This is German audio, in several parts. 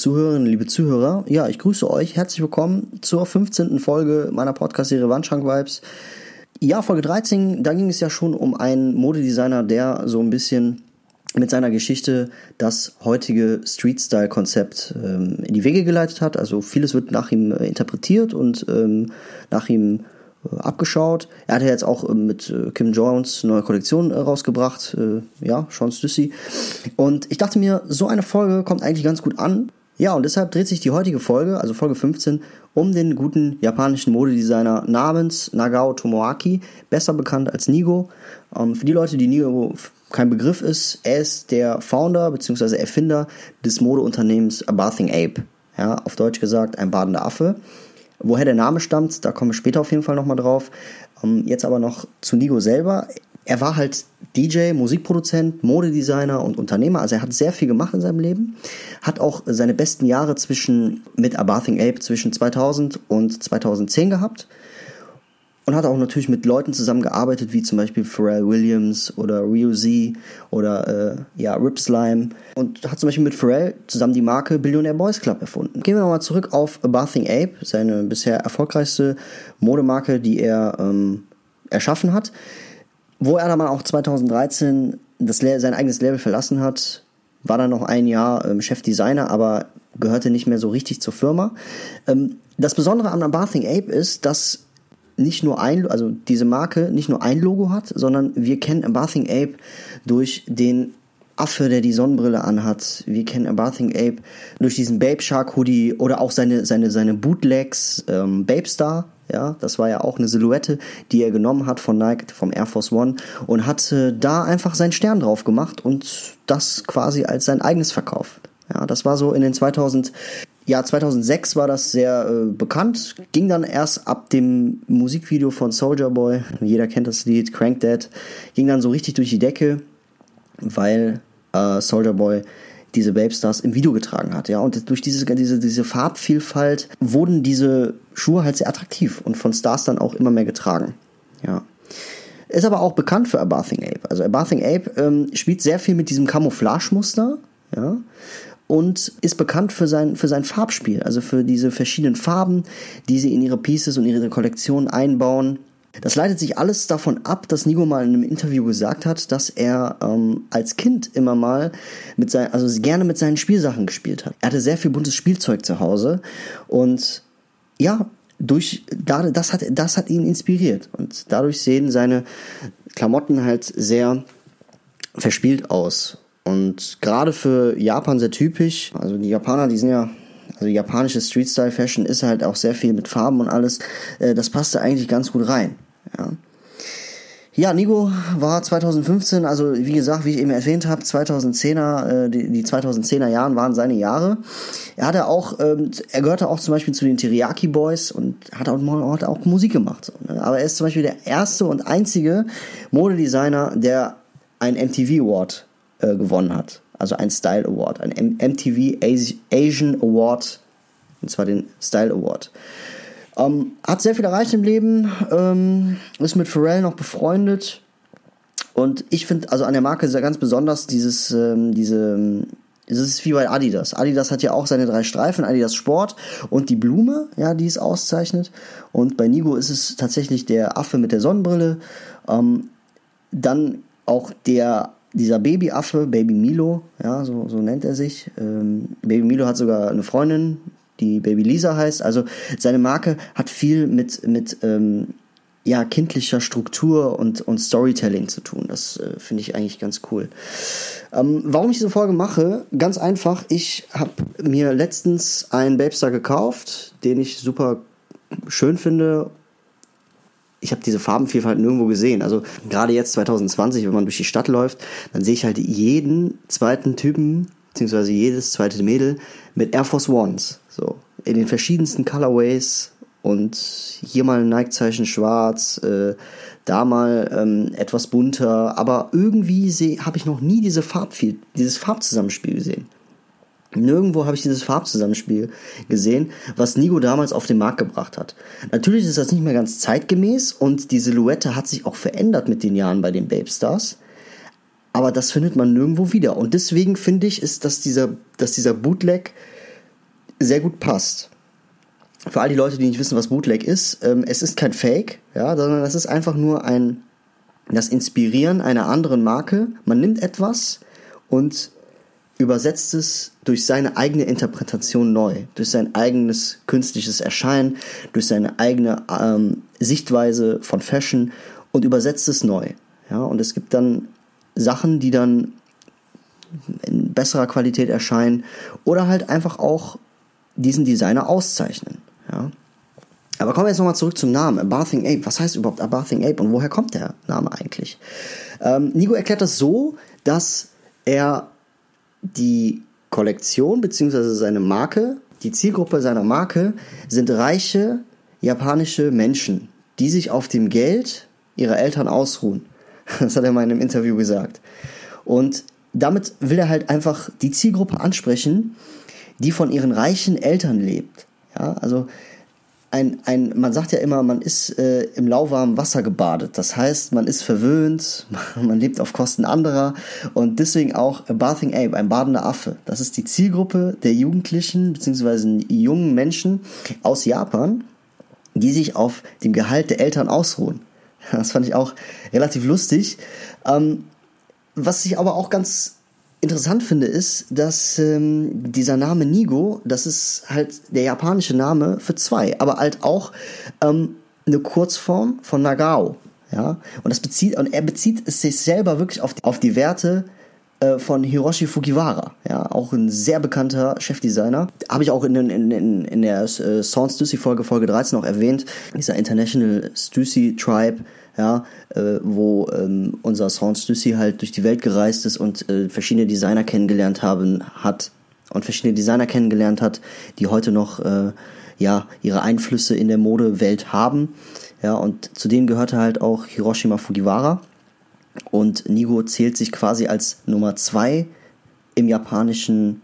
Zuhörerinnen, liebe Zuhörer. Ja, ich grüße euch. Herzlich willkommen zur 15. Folge meiner Podcast-Serie Wandschrank Vibes. Ja, Folge 13, da ging es ja schon um einen Modedesigner, der so ein bisschen mit seiner Geschichte das heutige Street-Style-Konzept ähm, in die Wege geleitet hat. Also vieles wird nach ihm äh, interpretiert und ähm, nach ihm äh, abgeschaut. Er hat ja jetzt auch äh, mit Kim Jones neue Kollektion äh, rausgebracht. Äh, ja, Sean Stussy. Und ich dachte mir, so eine Folge kommt eigentlich ganz gut an. Ja, und deshalb dreht sich die heutige Folge, also Folge 15, um den guten japanischen Modedesigner namens Nagao Tomoaki, besser bekannt als Nigo. Ähm, für die Leute, die Nigo kein Begriff ist, er ist der Founder bzw. Erfinder des Modeunternehmens A Bathing Ape. Ja, auf Deutsch gesagt, ein badender Affe. Woher der Name stammt, da kommen wir später auf jeden Fall nochmal drauf. Ähm, jetzt aber noch zu Nigo selber er war halt DJ, Musikproduzent, Modedesigner und Unternehmer. Also er hat sehr viel gemacht in seinem Leben. Hat auch seine besten Jahre zwischen mit A Bathing Ape zwischen 2000 und 2010 gehabt. Und hat auch natürlich mit Leuten zusammengearbeitet, wie zum Beispiel Pharrell Williams oder Rio Z oder äh, ja, Rip Slime. Und hat zum Beispiel mit Pharrell zusammen die Marke Billionaire Boys Club erfunden. Gehen wir nochmal zurück auf A Bathing Ape, seine bisher erfolgreichste Modemarke, die er ähm, erschaffen hat. Wo er dann auch 2013 das, sein eigenes Label verlassen hat, war dann noch ein Jahr ähm, Chefdesigner, aber gehörte nicht mehr so richtig zur Firma. Ähm, das Besondere an Bathing Ape ist, dass nicht nur ein, also diese Marke nicht nur ein Logo hat, sondern wir kennen Bathing Ape durch den Affe, der die Sonnenbrille anhat. Wir kennen Bathing Ape durch diesen Babe Shark Hoodie oder auch seine, seine, seine Bootlegs, ähm, Babe Star, ja, das war ja auch eine Silhouette, die er genommen hat von Nike, vom Air Force One und hat äh, da einfach seinen Stern drauf gemacht und das quasi als sein eigenes verkauft. Ja, das war so in den 2000 ja, 2006 war das sehr äh, bekannt, ging dann erst ab dem Musikvideo von Soldier Boy, jeder kennt das Lied, Crank Dead, ging dann so richtig durch die Decke, weil äh, Soldier Boy diese Babestars im Video getragen hat. Ja, und durch diese, diese, diese Farbvielfalt wurden diese Schuhe halt sehr attraktiv und von Stars dann auch immer mehr getragen. Ja. Ist aber auch bekannt für A Bathing Ape. Also A Bathing Ape ähm, spielt sehr viel mit diesem Camouflage-Muster, ja, und ist bekannt für sein, für sein Farbspiel, also für diese verschiedenen Farben, die sie in ihre Pieces und ihre Kollektion einbauen. Das leitet sich alles davon ab, dass Nigo mal in einem Interview gesagt hat, dass er ähm, als Kind immer mal mit sein, also gerne mit seinen Spielsachen gespielt hat. Er hatte sehr viel buntes Spielzeug zu Hause und ja, durch das hat das hat ihn inspiriert und dadurch sehen seine Klamotten halt sehr verspielt aus und gerade für Japan sehr typisch. Also die Japaner, die sind ja also japanische Street-Style Fashion ist halt auch sehr viel mit Farben und alles. Äh, das passte eigentlich ganz gut rein. Ja. Ja, Nigo war 2015, also wie gesagt, wie ich eben erwähnt habe, 2010er, äh, die, die 2010er Jahren waren seine Jahre. Er hatte auch, ähm, er gehörte auch zum Beispiel zu den Teriyaki Boys und hat auch, hat auch Musik gemacht. So, ne? Aber er ist zum Beispiel der erste und einzige Modedesigner, der einen MTV Award äh, gewonnen hat also ein Style Award, ein MTV Asian Award, und zwar den Style Award. Ähm, hat sehr viel erreicht im Leben, ähm, ist mit Pharrell noch befreundet und ich finde, also an der Marke sehr ganz besonders dieses, ähm, diese, es ist wie bei Adidas. Adidas hat ja auch seine drei Streifen, Adidas Sport und die Blume, ja, die es auszeichnet. Und bei Nigo ist es tatsächlich der Affe mit der Sonnenbrille. Ähm, dann auch der dieser Babyaffe, Baby Milo, ja, so, so nennt er sich. Ähm, Baby Milo hat sogar eine Freundin, die Baby Lisa heißt. Also seine Marke hat viel mit, mit ähm, ja, kindlicher Struktur und, und Storytelling zu tun. Das äh, finde ich eigentlich ganz cool. Ähm, warum ich diese Folge mache? Ganz einfach. Ich habe mir letztens einen Babestar gekauft, den ich super schön finde ich habe diese Farbenvielfalt nirgendwo gesehen. Also gerade jetzt 2020, wenn man durch die Stadt läuft, dann sehe ich halt jeden zweiten Typen, beziehungsweise jedes zweite Mädel mit Air Force Ones. So, in den verschiedensten Colorways und hier mal ein Nike-Zeichen schwarz, äh, da mal ähm, etwas bunter, aber irgendwie habe ich noch nie diese Farbviel dieses Farbzusammenspiel gesehen. Nirgendwo habe ich dieses Farbzusammenspiel gesehen, was Nigo damals auf den Markt gebracht hat. Natürlich ist das nicht mehr ganz zeitgemäß und die Silhouette hat sich auch verändert mit den Jahren bei den Babe Stars. Aber das findet man nirgendwo wieder. Und deswegen finde ich, ist, dass dieser, dass dieser Bootleg sehr gut passt. Für all die Leute, die nicht wissen, was Bootleg ist, ähm, es ist kein Fake, ja, sondern es ist einfach nur ein das Inspirieren einer anderen Marke. Man nimmt etwas und übersetzt es durch seine eigene Interpretation neu, durch sein eigenes künstliches Erscheinen, durch seine eigene ähm, Sichtweise von Fashion und übersetzt es neu. Ja, und es gibt dann Sachen, die dann in besserer Qualität erscheinen oder halt einfach auch diesen Designer auszeichnen. Ja. Aber kommen wir jetzt nochmal zurück zum Namen. A Bathing Ape. Was heißt überhaupt A Bathing Ape und woher kommt der Name eigentlich? Ähm, Nigo erklärt das so, dass er die Kollektion bzw. seine Marke, die Zielgruppe seiner Marke sind reiche japanische Menschen, die sich auf dem Geld ihrer Eltern ausruhen. Das hat er mal in einem Interview gesagt. Und damit will er halt einfach die Zielgruppe ansprechen, die von ihren reichen Eltern lebt. Ja, also ein, ein, man sagt ja immer, man ist äh, im lauwarmen Wasser gebadet. Das heißt, man ist verwöhnt, man lebt auf Kosten anderer und deswegen auch a Bathing Ape, ein badender Affe. Das ist die Zielgruppe der Jugendlichen bzw. jungen Menschen aus Japan, die sich auf dem Gehalt der Eltern ausruhen. Das fand ich auch relativ lustig. Ähm, was ich aber auch ganz interessant finde, ist, dass ähm, dieser Name Nigo, das ist halt der japanische Name für zwei, aber halt auch ähm, eine Kurzform von Nagao. Ja, und das bezieht, und er bezieht sich selber wirklich auf die, auf die Werte äh, von Hiroshi Fujiwara, ja, auch ein sehr bekannter Chefdesigner. Habe ich auch in, in, in, in der äh, Sound Stussy Folge, Folge 13 auch erwähnt. Dieser International Stussy Tribe, ja, äh, wo ähm, unser Sound Stussy halt durch die Welt gereist ist und äh, verschiedene Designer kennengelernt haben hat und verschiedene Designer kennengelernt hat, die heute noch äh, ja ihre Einflüsse in der Modewelt haben. Ja, und zu denen gehörte halt auch Hiroshima Fujiwara. Und Nigo zählt sich quasi als Nummer zwei im japanischen,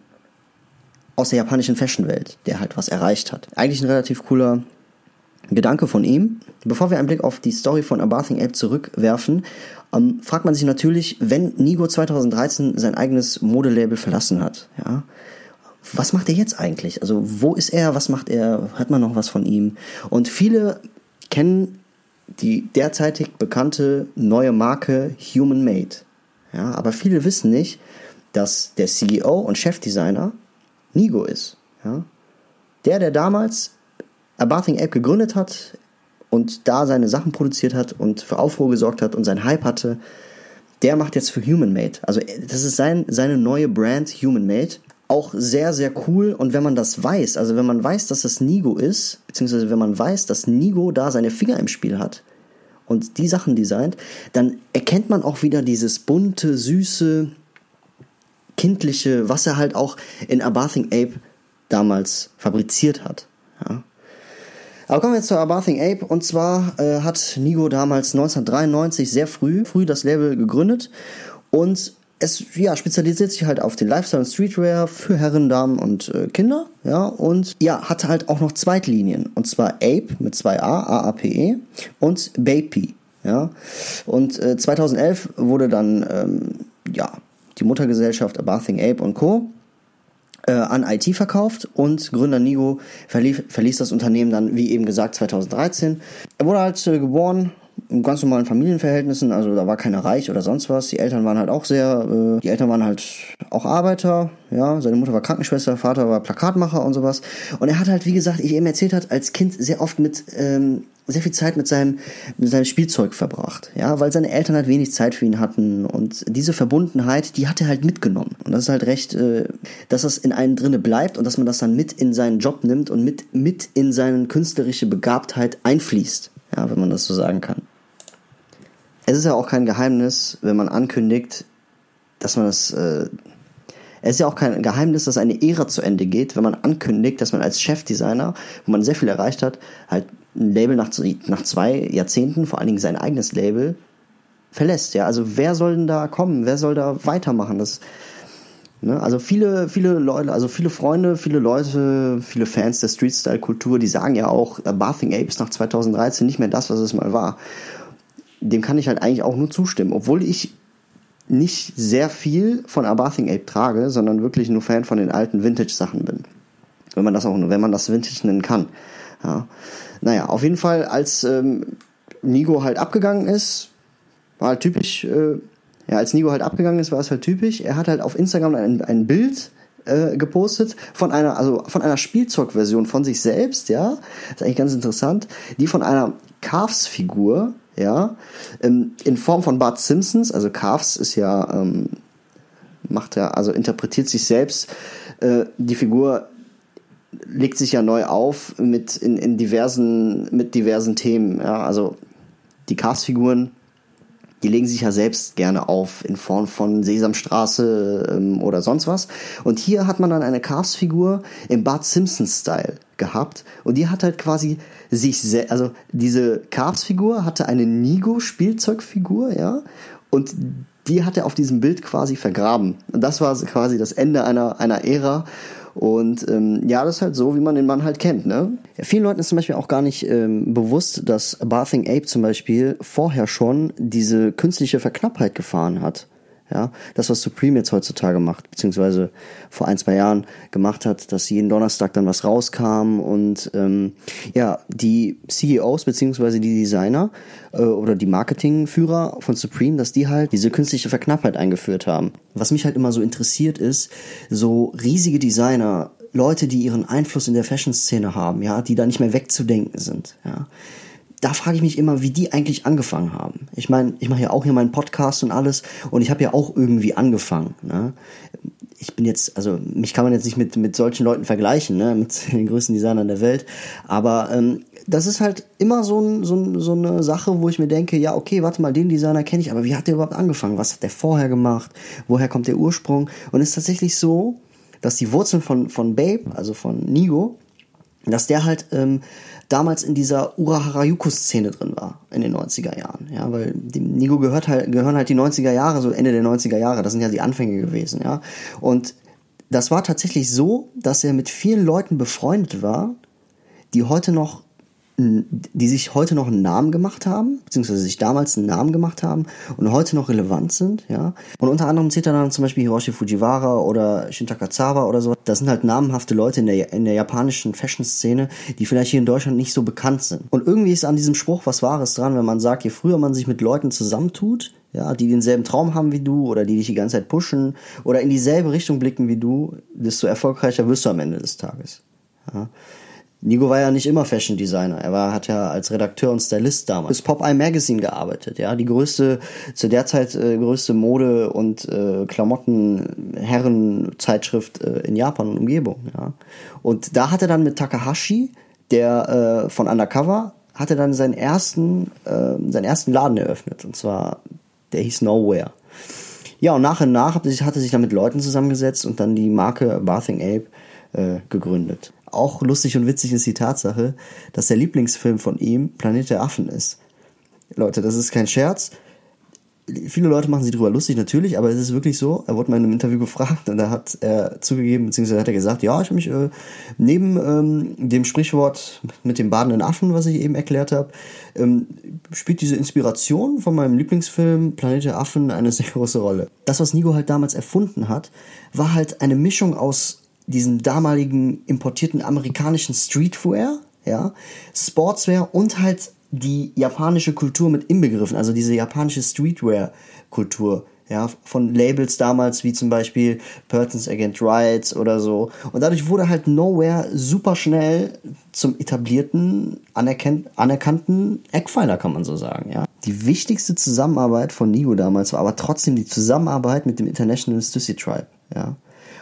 aus der japanischen Fashionwelt, der halt was erreicht hat. Eigentlich ein relativ cooler Gedanke von ihm. Bevor wir einen Blick auf die Story von A Bathing Ape zurückwerfen, ähm, fragt man sich natürlich, wenn Nigo 2013 sein eigenes Modelabel verlassen hat, ja, was macht er jetzt eigentlich? Also wo ist er? Was macht er? Hört man noch was von ihm? Und viele kennen die derzeitig bekannte neue Marke Human Made. Ja, aber viele wissen nicht, dass der CEO und Chefdesigner Nigo ist. Ja. Der, der damals A Bathing Ape gegründet hat und da seine Sachen produziert hat und für Aufruhr gesorgt hat und seinen Hype hatte, der macht jetzt für Human Made. Also das ist sein, seine neue Brand Human Made. Auch sehr, sehr cool. Und wenn man das weiß, also wenn man weiß, dass das Nigo ist, beziehungsweise wenn man weiß, dass Nigo da seine Finger im Spiel hat und die Sachen designt, dann erkennt man auch wieder dieses bunte, süße, kindliche, was er halt auch in A Bathing Ape damals fabriziert hat. Ja. Aber kommen wir jetzt zu Abathing Ape. Und zwar äh, hat Nigo damals 1993 sehr früh, früh das Label gegründet. Und es ja, spezialisiert sich halt auf den Lifestyle und Streetwear für Herren, Damen und äh, Kinder. Ja, und ja, hatte halt auch noch Zweitlinien. Und zwar Ape mit zwei A, A-A-P-E und Bape. Ja, und äh, 2011 wurde dann, ähm, ja, die Muttergesellschaft Abathing Ape und Co äh, an IT verkauft und Gründer Nigo verlief, verließ das Unternehmen dann, wie eben gesagt, 2013. Er wurde halt äh, geboren ganz normalen Familienverhältnissen, also da war keiner reich oder sonst was. Die Eltern waren halt auch sehr, äh, die Eltern waren halt auch Arbeiter, ja, seine Mutter war Krankenschwester, Vater war Plakatmacher und sowas. Und er hat halt, wie gesagt, ich eben erzählt hat, als Kind sehr oft mit ähm, sehr viel Zeit mit seinem, mit seinem Spielzeug verbracht, ja, weil seine Eltern halt wenig Zeit für ihn hatten und diese Verbundenheit, die hat er halt mitgenommen und das ist halt recht, äh, dass das in einem drinne bleibt und dass man das dann mit in seinen Job nimmt und mit mit in seine künstlerische Begabtheit einfließt, ja, wenn man das so sagen kann. Es ist ja auch kein Geheimnis, wenn man ankündigt, dass man das äh, es ist ja auch kein Geheimnis, dass eine Ära zu Ende geht, wenn man ankündigt, dass man als Chefdesigner, wo man sehr viel erreicht hat, halt ein Label nach, nach zwei Jahrzehnten, vor allen Dingen sein eigenes Label, verlässt. Ja, also wer soll denn da kommen? Wer soll da weitermachen? Das, ne? Also viele, viele Leute, also viele Freunde, viele Leute, viele Fans der Street-Style-Kultur, die sagen ja auch, Bathing Ape ist nach 2013 nicht mehr das, was es mal war. Dem kann ich halt eigentlich auch nur zustimmen, obwohl ich nicht sehr viel von A Bathing Ape trage, sondern wirklich nur Fan von den alten Vintage-Sachen bin. wenn man das auch, wenn man das Vintage nennen kann. Ja. Naja, auf jeden Fall, als ähm, Nigo halt abgegangen ist, war halt typisch, äh, ja, als Nigo halt abgegangen ist, war es halt typisch. Er hat halt auf Instagram ein, ein Bild äh, gepostet von einer, also von einer Spielzeugversion von sich selbst, ja. ist eigentlich ganz interessant. Die von einer Calves-Figur, ja, ähm, in Form von Bart Simpsons, also Calves ist ja, ähm, macht er, also interpretiert sich selbst. Äh, die Figur legt sich ja neu auf mit in, in diversen mit diversen Themen. Ja, also die Cast-Figuren, die legen sich ja selbst gerne auf in Form von Sesamstraße ähm, oder sonst was. Und hier hat man dann eine Cast-Figur im Bart Simpson-Style gehabt und die hat halt quasi sich, also diese Cast-Figur hatte eine Nigo-Spielzeugfigur, ja, und die hat er auf diesem Bild quasi vergraben. Und das war quasi das Ende einer, einer Ära. Und ähm, ja, das ist halt so, wie man den Mann halt kennt. Ne? Vielen Leuten ist zum Beispiel auch gar nicht ähm, bewusst, dass Bathing Ape zum Beispiel vorher schon diese künstliche Verknappheit gefahren hat. Ja, das, was Supreme jetzt heutzutage macht, beziehungsweise vor ein, zwei Jahren gemacht hat, dass jeden Donnerstag dann was rauskam und ähm, ja, die CEOs beziehungsweise die Designer äh, oder die Marketingführer von Supreme, dass die halt diese künstliche Verknappheit eingeführt haben. Was mich halt immer so interessiert ist, so riesige Designer, Leute, die ihren Einfluss in der Fashion-Szene haben, ja, die da nicht mehr wegzudenken sind, ja da frage ich mich immer, wie die eigentlich angefangen haben. Ich meine, ich mache ja auch hier meinen Podcast und alles und ich habe ja auch irgendwie angefangen. Ne? Ich bin jetzt, also mich kann man jetzt nicht mit, mit solchen Leuten vergleichen, ne? mit den größten Designern der Welt, aber ähm, das ist halt immer so, ein, so, ein, so eine Sache, wo ich mir denke, ja, okay, warte mal, den Designer kenne ich, aber wie hat der überhaupt angefangen? Was hat der vorher gemacht? Woher kommt der Ursprung? Und es ist tatsächlich so, dass die Wurzeln von, von Babe, also von Nigo, dass der halt ähm, damals in dieser Ura Harajuku-Szene drin war, in den 90er Jahren. Ja, weil dem Nigo gehört halt, gehören halt die 90er Jahre, so Ende der 90er Jahre, das sind ja die Anfänge gewesen, ja. Und das war tatsächlich so, dass er mit vielen Leuten befreundet war, die heute noch die sich heute noch einen Namen gemacht haben, beziehungsweise sich damals einen Namen gemacht haben und heute noch relevant sind, ja. Und unter anderem zählt dann zum Beispiel Hiroshi Fujiwara oder Shintaka Tsawa oder so. Das sind halt namenhafte Leute in der, in der japanischen Fashion-Szene, die vielleicht hier in Deutschland nicht so bekannt sind. Und irgendwie ist an diesem Spruch was Wahres dran, wenn man sagt, je früher man sich mit Leuten zusammentut, ja, die denselben Traum haben wie du oder die dich die ganze Zeit pushen oder in dieselbe Richtung blicken wie du, desto erfolgreicher wirst du am Ende des Tages. Ja. Nigo war ja nicht immer Fashion Designer. Er war, hat ja als Redakteur und Stylist damals bis Popeye Magazine gearbeitet, ja. Die größte, zu der Zeit äh, größte Mode- und äh, Klamotten-Herrenzeitschrift äh, in Japan und Umgebung, ja. Und da hat er dann mit Takahashi, der äh, von Undercover, hatte dann seinen ersten, äh, seinen ersten Laden eröffnet. Und zwar, der hieß Nowhere. Ja, und nach und nach hat er sich, hat er sich dann mit Leuten zusammengesetzt und dann die Marke Bathing Ape äh, gegründet auch lustig und witzig ist die Tatsache, dass der Lieblingsfilm von ihm Planet der Affen ist. Leute, das ist kein Scherz. Viele Leute machen sich darüber lustig, natürlich, aber es ist wirklich so. Er wurde mal in einem Interview gefragt und da hat er zugegeben, beziehungsweise hat er gesagt, ja, ich habe mich äh, neben ähm, dem Sprichwort mit dem badenden Affen, was ich eben erklärt habe, ähm, spielt diese Inspiration von meinem Lieblingsfilm Planet der Affen eine sehr große Rolle. Das, was Nigo halt damals erfunden hat, war halt eine Mischung aus diesen damaligen importierten amerikanischen Streetwear, ja, Sportswear und halt die japanische Kultur mit inbegriffen, also diese japanische Streetwear-Kultur, ja, von Labels damals wie zum Beispiel Perkins Against Rights oder so. Und dadurch wurde halt Nowhere super schnell zum etablierten, anerkannten Eckpfeiler, kann man so sagen, ja. Die wichtigste Zusammenarbeit von Nigo damals war aber trotzdem die Zusammenarbeit mit dem International Stussy Tribe, ja.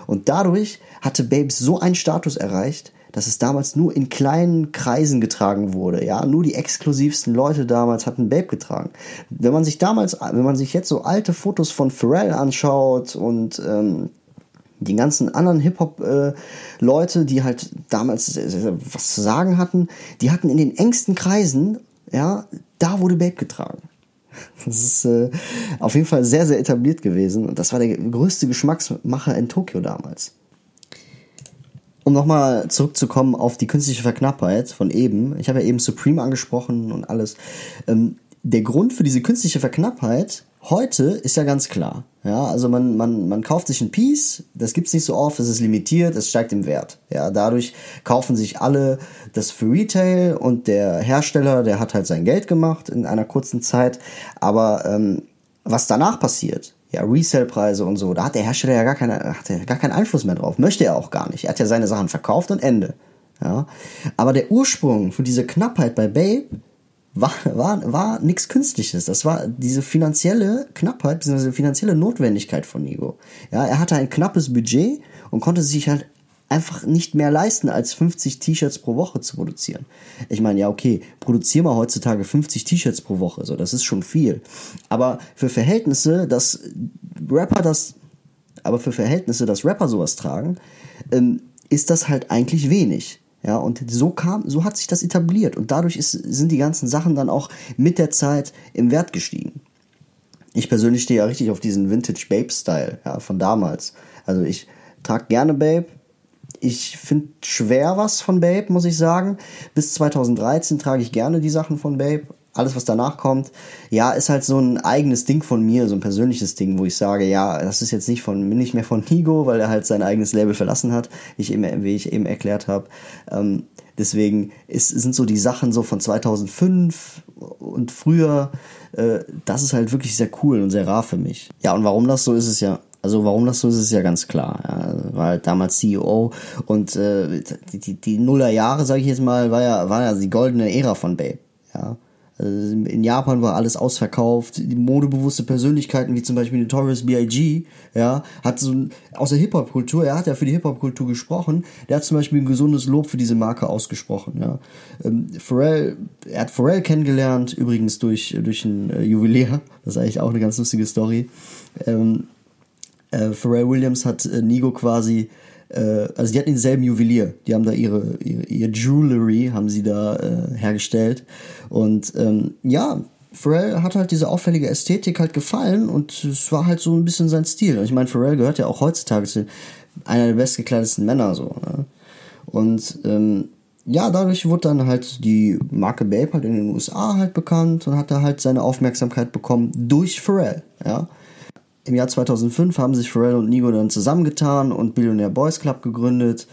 Und dadurch hatte Babes so einen Status erreicht, dass es damals nur in kleinen Kreisen getragen wurde. Ja, nur die exklusivsten Leute damals hatten Babe getragen. Wenn man sich damals, wenn man sich jetzt so alte Fotos von Pharrell anschaut und ähm, die ganzen anderen Hip-Hop-Leute, äh, die halt damals äh, was zu sagen hatten, die hatten in den engsten Kreisen, ja, da wurde Babe getragen. Das ist äh, auf jeden Fall sehr, sehr etabliert gewesen. Und das war der größte Geschmacksmacher in Tokio damals. Um nochmal zurückzukommen auf die künstliche Verknappheit von eben. Ich habe ja eben Supreme angesprochen und alles. Ähm, der Grund für diese künstliche Verknappheit Heute ist ja ganz klar, ja, also man, man, man kauft sich ein Piece, das gibt's nicht so oft, es ist limitiert, es steigt im Wert. Ja, dadurch kaufen sich alle das für Retail und der Hersteller, der hat halt sein Geld gemacht in einer kurzen Zeit. Aber ähm, was danach passiert, ja, Resale-Preise und so, da hat der Hersteller ja gar, keine, hat er gar keinen Einfluss mehr drauf. Möchte er auch gar nicht. Er hat ja seine Sachen verkauft und Ende. Ja. Aber der Ursprung für diese Knappheit bei Babe war, war, war nichts Künstliches. Das war diese finanzielle Knappheit, diese finanzielle Notwendigkeit von Nigo. Ja, er hatte ein knappes Budget und konnte sich halt einfach nicht mehr leisten, als 50 T-Shirts pro Woche zu produzieren. Ich meine, ja, okay, produzieren wir heutzutage 50 T-Shirts pro Woche, so, das ist schon viel. Aber für Verhältnisse, dass Rapper das, aber für Verhältnisse, dass Rapper sowas tragen, ähm, ist das halt eigentlich wenig. Ja, und so kam, so hat sich das etabliert und dadurch ist, sind die ganzen Sachen dann auch mit der Zeit im Wert gestiegen. Ich persönlich stehe ja richtig auf diesen Vintage Babe Style, ja, von damals. Also ich trage gerne Babe. Ich finde schwer was von Babe, muss ich sagen. Bis 2013 trage ich gerne die Sachen von Babe, alles, was danach kommt, ja, ist halt so ein eigenes Ding von mir, so ein persönliches Ding, wo ich sage, ja, das ist jetzt nicht von nicht mehr von Nigo, weil er halt sein eigenes Label verlassen hat, wie ich eben, wie ich eben erklärt habe. Ähm, deswegen ist, sind so die Sachen so von 2005 und früher, äh, das ist halt wirklich sehr cool und sehr rar für mich. Ja, und warum das so ist, ist ja also warum das so ist, ist ja ganz klar. Ja, war halt damals CEO und äh, die, die, die Nullerjahre, sage ich jetzt mal, war ja, war ja die goldene Ära von Babe. Ja, in Japan war alles ausverkauft. Die modebewusste Persönlichkeiten wie zum Beispiel Notorious B.I.G. Ja, hat so aus der Hip Hop Kultur. Er hat ja für die Hip Hop Kultur gesprochen. Der hat zum Beispiel ein gesundes Lob für diese Marke ausgesprochen. Ja, ähm, Pharrell, er hat Pharrell kennengelernt übrigens durch durch einen äh, Juwelier. Das ist eigentlich auch eine ganz lustige Story. Ähm, äh, Pharrell Williams hat äh, Nigo quasi äh, also die hatten denselben Juwelier, die haben da ihre, ihre, ihr Jewelry haben sie da äh, hergestellt und ähm, ja, Pharrell hat halt diese auffällige Ästhetik halt gefallen und es war halt so ein bisschen sein Stil. Ich meine, Pharrell gehört ja auch heutzutage zu einer der bestgekleidetsten Männer so. Ne? Und ähm, ja, dadurch wurde dann halt die Marke Babe halt in den USA halt bekannt und hat da halt seine Aufmerksamkeit bekommen durch Pharrell, ja. Im Jahr 2005 haben sich Pharrell und Nigo dann zusammengetan und Billionaire Boys Club gegründet,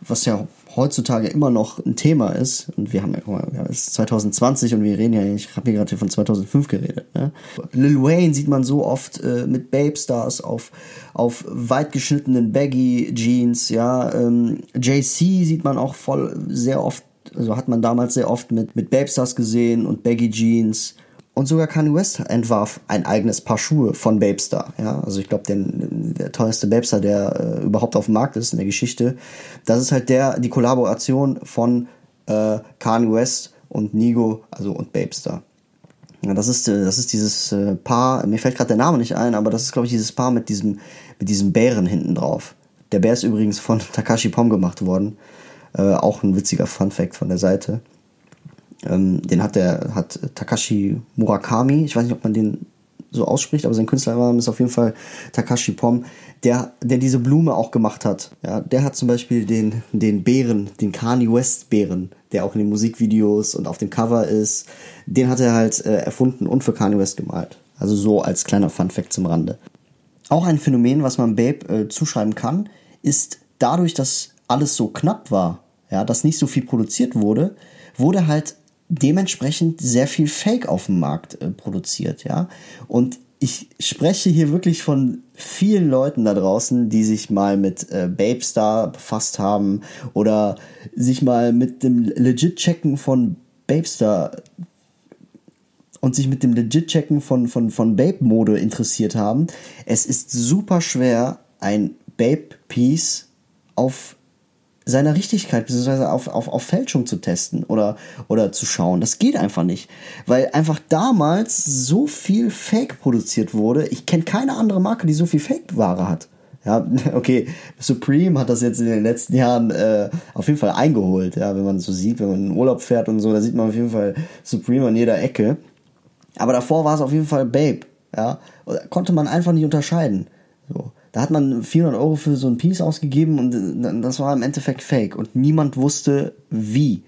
was ja heutzutage immer noch ein Thema ist. Und wir haben ja, guck mal, es ist 2020 und wir reden ja, ich habe hier gerade von 2005 geredet. Ne? Lil Wayne sieht man so oft äh, mit Babe Stars auf, auf weit geschnittenen Baggy Jeans, ja. Ähm, JC sieht man auch voll sehr oft, also hat man damals sehr oft mit, mit Babe Stars gesehen und Baggy Jeans. Und sogar Kanye West entwarf ein eigenes Paar Schuhe von Babestar. Ja, also ich glaube, der teuerste Babestar, der äh, überhaupt auf dem Markt ist in der Geschichte. Das ist halt der, die Kollaboration von äh, Kanye West und Nigo, also und Babestar. Ja, das ist, äh, das ist dieses äh, Paar, mir fällt gerade der Name nicht ein, aber das ist, glaube ich, dieses Paar mit diesem, mit diesem Bären hinten drauf. Der Bär ist übrigens von Takashi Pom gemacht worden. Äh, auch ein witziger Fun Fact von der Seite. Ähm, den hat der, hat Takashi Murakami, ich weiß nicht, ob man den so ausspricht, aber sein Künstlername ist auf jeden Fall Takashi Pom, der, der diese Blume auch gemacht hat. Ja, der hat zum Beispiel den, den Bären, den Kanye West Bären, der auch in den Musikvideos und auf dem Cover ist, den hat er halt äh, erfunden und für Kanye West gemalt. Also so als kleiner Funfact zum Rande. Auch ein Phänomen, was man Babe äh, zuschreiben kann, ist dadurch, dass alles so knapp war, ja, dass nicht so viel produziert wurde, wurde halt dementsprechend sehr viel Fake auf dem Markt äh, produziert, ja. Und ich spreche hier wirklich von vielen Leuten da draußen, die sich mal mit äh, Babestar befasst haben oder sich mal mit dem Legit-Checken von Babestar und sich mit dem Legit-Checken von, von, von Babe-Mode interessiert haben. Es ist super schwer, ein Babe-Piece auf seiner Richtigkeit bzw. Auf, auf, auf Fälschung zu testen oder, oder zu schauen. Das geht einfach nicht, weil einfach damals so viel Fake produziert wurde. Ich kenne keine andere Marke, die so viel Fake-Ware hat. Ja, okay, Supreme hat das jetzt in den letzten Jahren äh, auf jeden Fall eingeholt. Ja, wenn man so sieht, wenn man in Urlaub fährt und so, da sieht man auf jeden Fall Supreme an jeder Ecke. Aber davor war es auf jeden Fall Babe. Ja, konnte man einfach nicht unterscheiden. Da hat man 400 Euro für so ein Piece ausgegeben und äh, das war im Endeffekt fake und niemand wusste wie.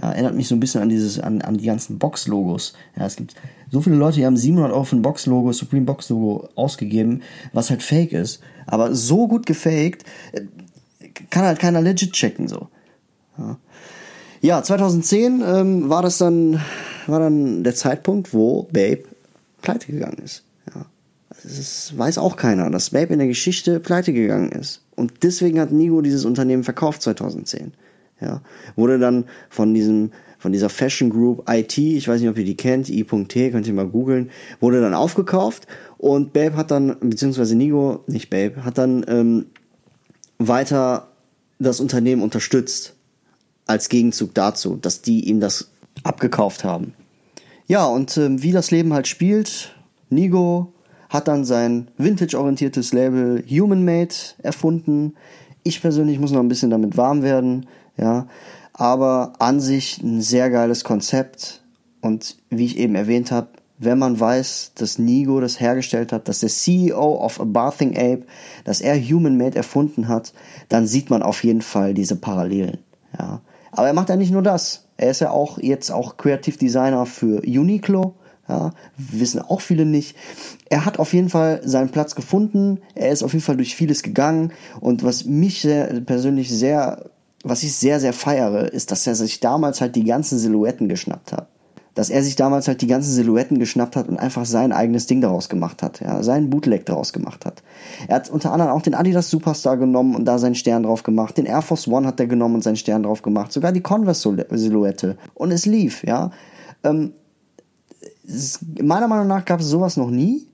Ja, erinnert mich so ein bisschen an dieses, an, an die ganzen Box-Logos. Ja, es gibt so viele Leute, die haben 700 Euro für ein Box-Logo, Supreme Box-Logo ausgegeben, was halt fake ist. Aber so gut gefaked, äh, kann halt keiner legit checken, so. Ja, ja 2010 ähm, war das dann, war dann der Zeitpunkt, wo Babe pleite gegangen ist. Ja. Das weiß auch keiner, dass Babe in der Geschichte pleite gegangen ist. Und deswegen hat Nigo dieses Unternehmen verkauft 2010. Ja. Wurde dann von diesem, von dieser Fashion Group IT, ich weiß nicht, ob ihr die kennt, i.t, könnt ihr mal googeln, wurde dann aufgekauft und Babe hat dann, beziehungsweise Nigo, nicht Babe, hat dann ähm, weiter das Unternehmen unterstützt als Gegenzug dazu, dass die ihm das abgekauft haben. Ja, und äh, wie das Leben halt spielt, Nigo hat dann sein vintage-orientiertes Label Human Made erfunden. Ich persönlich muss noch ein bisschen damit warm werden, ja, aber an sich ein sehr geiles Konzept und wie ich eben erwähnt habe, wenn man weiß, dass Nigo das hergestellt hat, dass der CEO of A Bathing Ape, dass er Human Made erfunden hat, dann sieht man auf jeden Fall diese Parallelen, ja. Aber er macht ja nicht nur das. Er ist ja auch jetzt auch Creative Designer für Uniqlo. Ja, wissen auch viele nicht. Er hat auf jeden Fall seinen Platz gefunden. Er ist auf jeden Fall durch vieles gegangen. Und was mich sehr, persönlich sehr, was ich sehr, sehr feiere, ist, dass er sich damals halt die ganzen Silhouetten geschnappt hat dass er sich damals halt die ganzen Silhouetten geschnappt hat und einfach sein eigenes Ding daraus gemacht hat, ja, seinen Bootleg daraus gemacht hat. Er hat unter anderem auch den Adidas Superstar genommen und da seinen Stern drauf gemacht, den Air Force One hat er genommen und seinen Stern drauf gemacht, sogar die Converse Silhouette und es lief, ja. Ähm, meiner Meinung nach gab es sowas noch nie.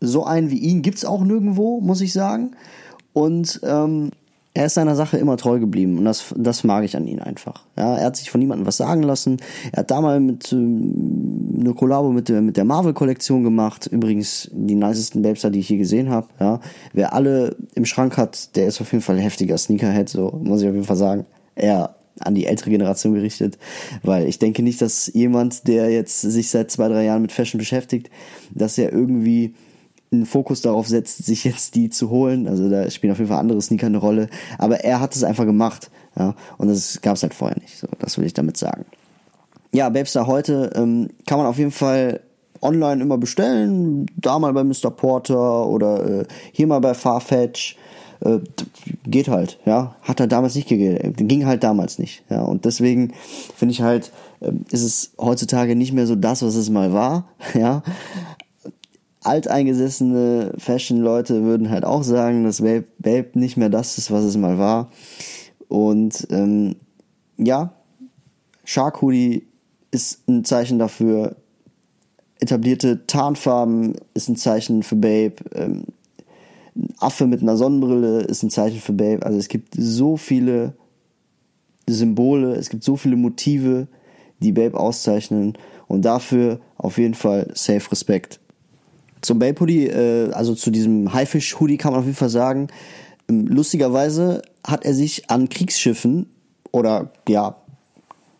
So einen wie ihn gibt's auch nirgendwo, muss ich sagen. Und ähm, er ist seiner Sache immer treu geblieben und das, das mag ich an ihm einfach. Ja, er hat sich von niemandem was sagen lassen. Er hat damals mit ähm, eine Kollabo mit der, mit der Marvel-Kollektion gemacht. Übrigens die nicesten Babester, die ich je gesehen habe. Ja, wer alle im Schrank hat, der ist auf jeden Fall ein heftiger Sneakerhead, so muss ich auf jeden Fall sagen. Er an die ältere Generation gerichtet, weil ich denke nicht, dass jemand, der jetzt sich seit zwei, drei Jahren mit Fashion beschäftigt, dass er irgendwie einen Fokus darauf setzt, sich jetzt die zu holen. Also da spielen auf jeden Fall andere Sneaker eine Rolle. Aber er hat es einfach gemacht. Ja, und das gab es halt vorher nicht. So, das will ich damit sagen. Ja, Babestar heute ähm, kann man auf jeden Fall online immer bestellen. Da mal bei Mr. Porter oder äh, hier mal bei Farfetch. Äh, geht halt, ja. Hat er damals nicht gegeben. Ging halt damals nicht. Ja, und deswegen finde ich halt, äh, ist es heutzutage nicht mehr so das, was es mal war. Ja, alteingesessene Fashion-Leute würden halt auch sagen, dass Babe, Babe nicht mehr das ist, was es mal war. Und ähm, ja, Shark Hoodie ist ein Zeichen dafür. Etablierte Tarnfarben ist ein Zeichen für Babe. Ähm, Affe mit einer Sonnenbrille ist ein Zeichen für Babe. Also es gibt so viele Symbole, es gibt so viele Motive, die Babe auszeichnen. Und dafür auf jeden Fall safe Respekt. Zum Babe Hoodie, äh, also zu diesem Haifisch Hoodie kann man auf jeden Fall sagen, ähm, lustigerweise hat er sich an Kriegsschiffen oder ja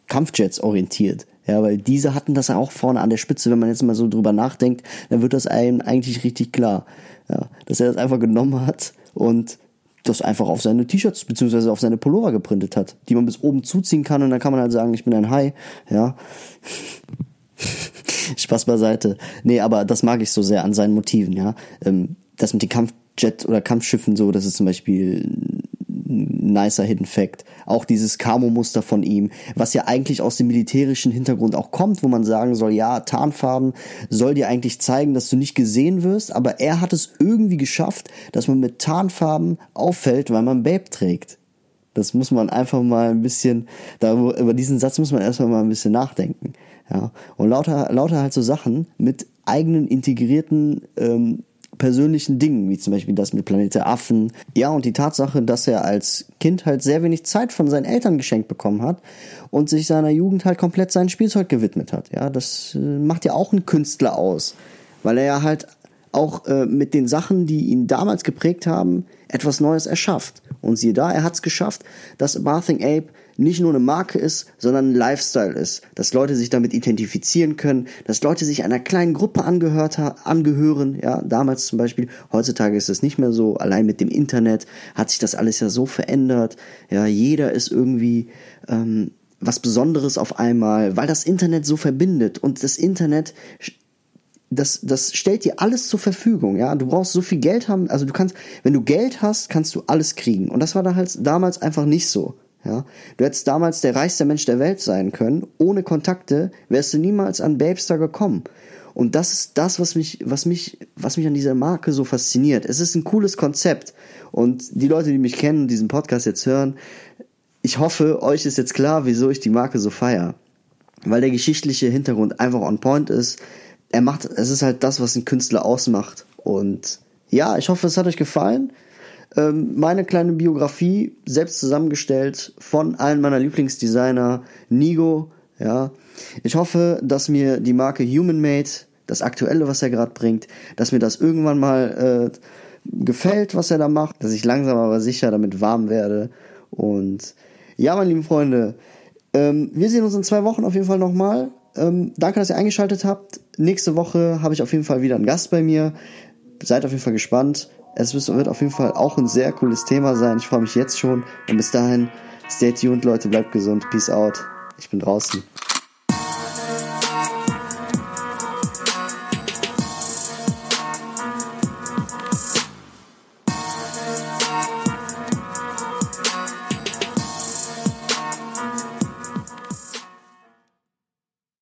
Kampfjets orientiert. Ja, weil diese hatten das auch vorne an der Spitze. Wenn man jetzt mal so drüber nachdenkt, dann wird das einem eigentlich richtig klar. Ja, dass er das einfach genommen hat und das einfach auf seine T-Shirts beziehungsweise auf seine Pullover geprintet hat, die man bis oben zuziehen kann und dann kann man halt sagen, ich bin ein Hai. Ja. Spaß beiseite. Nee, aber das mag ich so sehr an seinen Motiven, ja. Ähm, das mit den Kampfjet oder Kampfschiffen so, das ist zum Beispiel nicer Hidden Fact. Auch dieses Camo-Muster von ihm, was ja eigentlich aus dem militärischen Hintergrund auch kommt, wo man sagen soll, ja, Tarnfarben soll dir eigentlich zeigen, dass du nicht gesehen wirst, aber er hat es irgendwie geschafft, dass man mit Tarnfarben auffällt, weil man Babe trägt. Das muss man einfach mal ein bisschen, darüber, über diesen Satz muss man erstmal mal ein bisschen nachdenken. Ja, und lauter, lauter halt so Sachen mit eigenen integrierten ähm, persönlichen Dingen, wie zum Beispiel das mit Planet der Affen. Ja, und die Tatsache, dass er als Kind halt sehr wenig Zeit von seinen Eltern geschenkt bekommen hat und sich seiner Jugend halt komplett sein Spielzeug gewidmet hat. Ja, das äh, macht ja auch einen Künstler aus, weil er ja halt auch äh, mit den Sachen, die ihn damals geprägt haben, etwas Neues erschafft. Und siehe da, er hat es geschafft, dass Bathing Ape nicht nur eine Marke ist, sondern ein Lifestyle ist. Dass Leute sich damit identifizieren können, dass Leute sich einer kleinen Gruppe angehört angehören, ja, damals zum Beispiel. Heutzutage ist es nicht mehr so. Allein mit dem Internet hat sich das alles ja so verändert. Ja, jeder ist irgendwie, ähm, was Besonderes auf einmal, weil das Internet so verbindet und das Internet das, das stellt dir alles zur Verfügung, ja. Du brauchst so viel Geld haben, also du kannst, wenn du Geld hast, kannst du alles kriegen. Und das war da halt damals einfach nicht so, ja. Du hättest damals der reichste Mensch der Welt sein können. Ohne Kontakte wärst du niemals an Babestar gekommen. Und das ist das, was mich, was mich, was mich an dieser Marke so fasziniert. Es ist ein cooles Konzept. Und die Leute, die mich kennen, diesen Podcast jetzt hören, ich hoffe, euch ist jetzt klar, wieso ich die Marke so feier. Weil der geschichtliche Hintergrund einfach on point ist er macht, es ist halt das, was ein Künstler ausmacht. Und ja, ich hoffe, es hat euch gefallen. Ähm, meine kleine Biografie, selbst zusammengestellt von allen meiner Lieblingsdesigner, Nigo, ja. Ich hoffe, dass mir die Marke Human Made, das aktuelle, was er gerade bringt, dass mir das irgendwann mal äh, gefällt, was er da macht, dass ich langsam aber sicher damit warm werde. Und ja, meine lieben Freunde, ähm, wir sehen uns in zwei Wochen auf jeden Fall nochmal. Ähm, danke, dass ihr eingeschaltet habt. Nächste Woche habe ich auf jeden Fall wieder einen Gast bei mir. Seid auf jeden Fall gespannt. Es wird auf jeden Fall auch ein sehr cooles Thema sein. Ich freue mich jetzt schon. Und bis dahin, stay tuned, Leute, bleibt gesund. Peace out. Ich bin draußen.